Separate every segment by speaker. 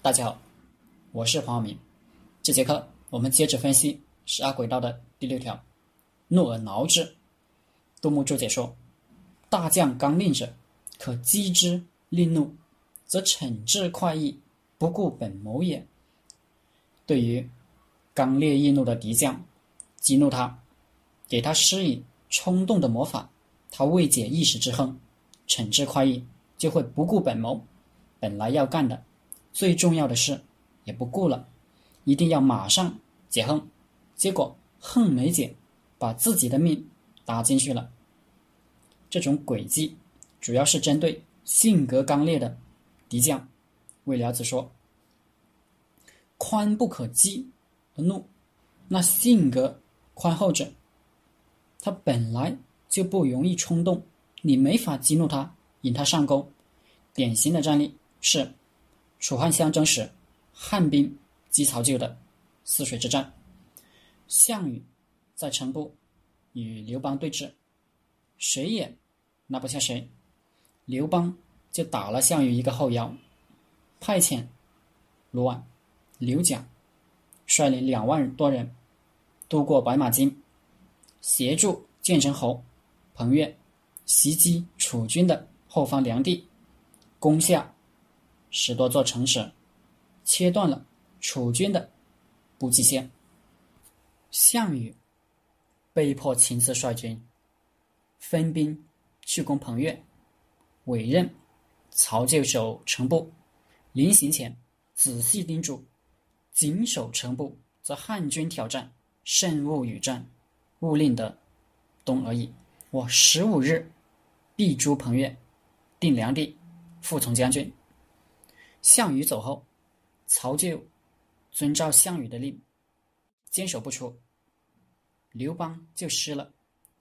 Speaker 1: 大家好，我是黄晓明。这节课我们接着分析十二轨道的第六条“怒而挠之”。杜牧注解说：“大将刚令者，可击之；令怒，则惩治快意，不顾本谋也。”对于刚烈易怒的敌将，激怒他，给他施以冲动的魔法，他未解一时之恨，惩治快意，就会不顾本谋，本来要干的。最重要的事也不顾了，一定要马上解恨，结果恨没解，把自己的命搭进去了。这种诡计主要是针对性格刚烈的敌将。魏辽子说：“宽不可激而怒，那性格宽厚者，他本来就不容易冲动，你没法激怒他，引他上钩。典型的战例是。”楚汉相争时，汉兵击曹咎的泗水之战，项羽在城部与刘邦对峙，谁也拿不下谁，刘邦就打了项羽一个后腰，派遣卢绾、刘贾率领两万多人渡过白马津，协助建成侯彭越袭击楚军的后方梁地，攻下。十多座城池，切断了楚军的补给线。项羽被迫亲自率军，分兵去攻彭越，委任曹咎守城部。临行前，仔细叮嘱：谨守城部，则汉军挑战，慎勿与战，勿令得东而已。我十五日必诛彭越，定梁地，复从将军。项羽走后，曹咎遵照项羽的令，坚守不出。刘邦就施了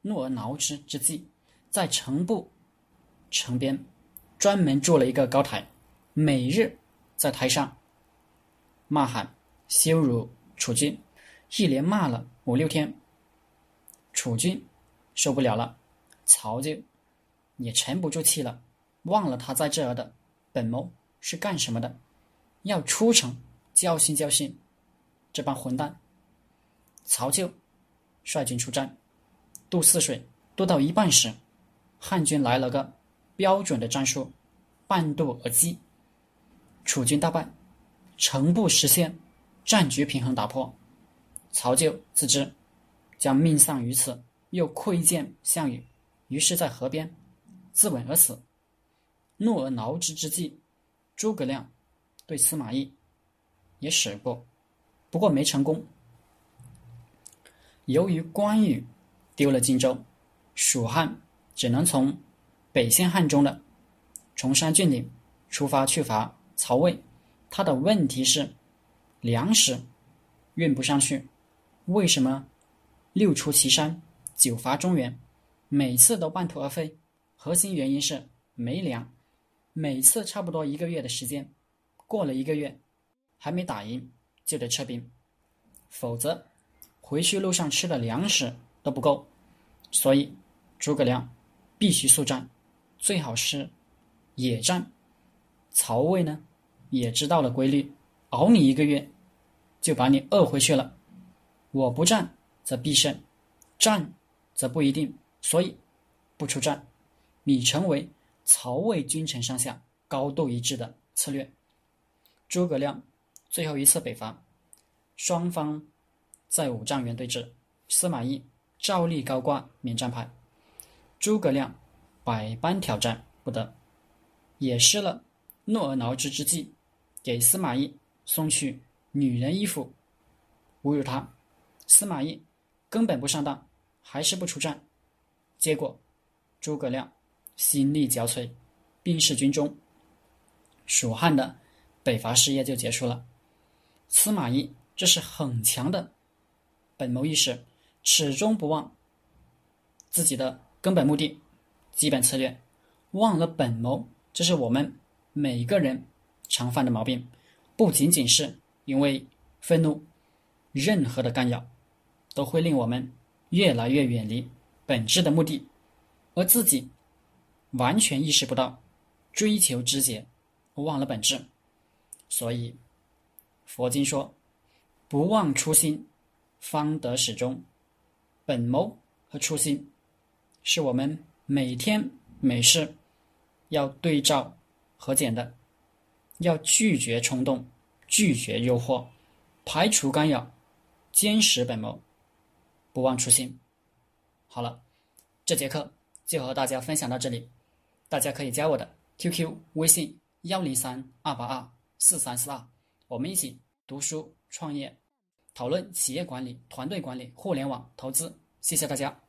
Speaker 1: 怒而挠之之计，在城部、城边专门筑了一个高台，每日在台上骂喊、羞辱楚军，一连骂了五六天。楚军受不了了，曹咎也沉不住气了，忘了他在这儿的本谋。是干什么的？要出城教训教训这帮混蛋。曹咎率军出战，渡泗水，渡到一半时，汉军来了个标准的战术，半渡而击，楚军大败，城部失陷，战局平衡打破。曹咎自知将命丧于此，又窥见项羽，于是，在河边自刎而死。怒而挠之之计。诸葛亮对司马懿也使过，不过没成功。由于关羽丢了荆州，蜀汉只能从北线汉中的崇山峻岭出发去伐曹魏。他的问题是粮食运不上去。为什么六出祁山，九伐中原，每次都半途而废？核心原因是没粮。每次差不多一个月的时间，过了一个月，还没打赢就得撤兵，否则回去路上吃的粮食都不够。所以诸葛亮必须速战，最好是野战。曹魏呢也知道了规律，熬你一个月，就把你饿回去了。我不战则必胜，战则不一定，所以不出战，你成为。曹魏君臣上下高度一致的策略。诸葛亮最后一次北伐，双方在五丈原对峙，司马懿照例高挂免战牌，诸葛亮百般挑战不得，也施了怒而挠之之计，给司马懿送去女人衣服，侮辱他。司马懿根本不上当，还是不出战，结果诸葛亮。心力交瘁，病逝军中。蜀汉的北伐事业就结束了。司马懿这是很强的本谋意识，始终不忘自己的根本目的、基本策略，忘了本谋，这是我们每个人常犯的毛病。不仅仅是因为愤怒，任何的干扰都会令我们越来越远离本质的目的，而自己。完全意识不到追求直接，忘了本质，所以佛经说：“不忘初心，方得始终。”本谋和初心，是我们每天每事要对照核检的。要拒绝冲动，拒绝诱惑，排除干扰，坚持本谋，不忘初心。好了，这节课就和大家分享到这里。大家可以加我的 QQ 微信幺零三二八二四三四二，我们一起读书创业，讨论企业管理、团队管理、互联网投资。谢谢大家。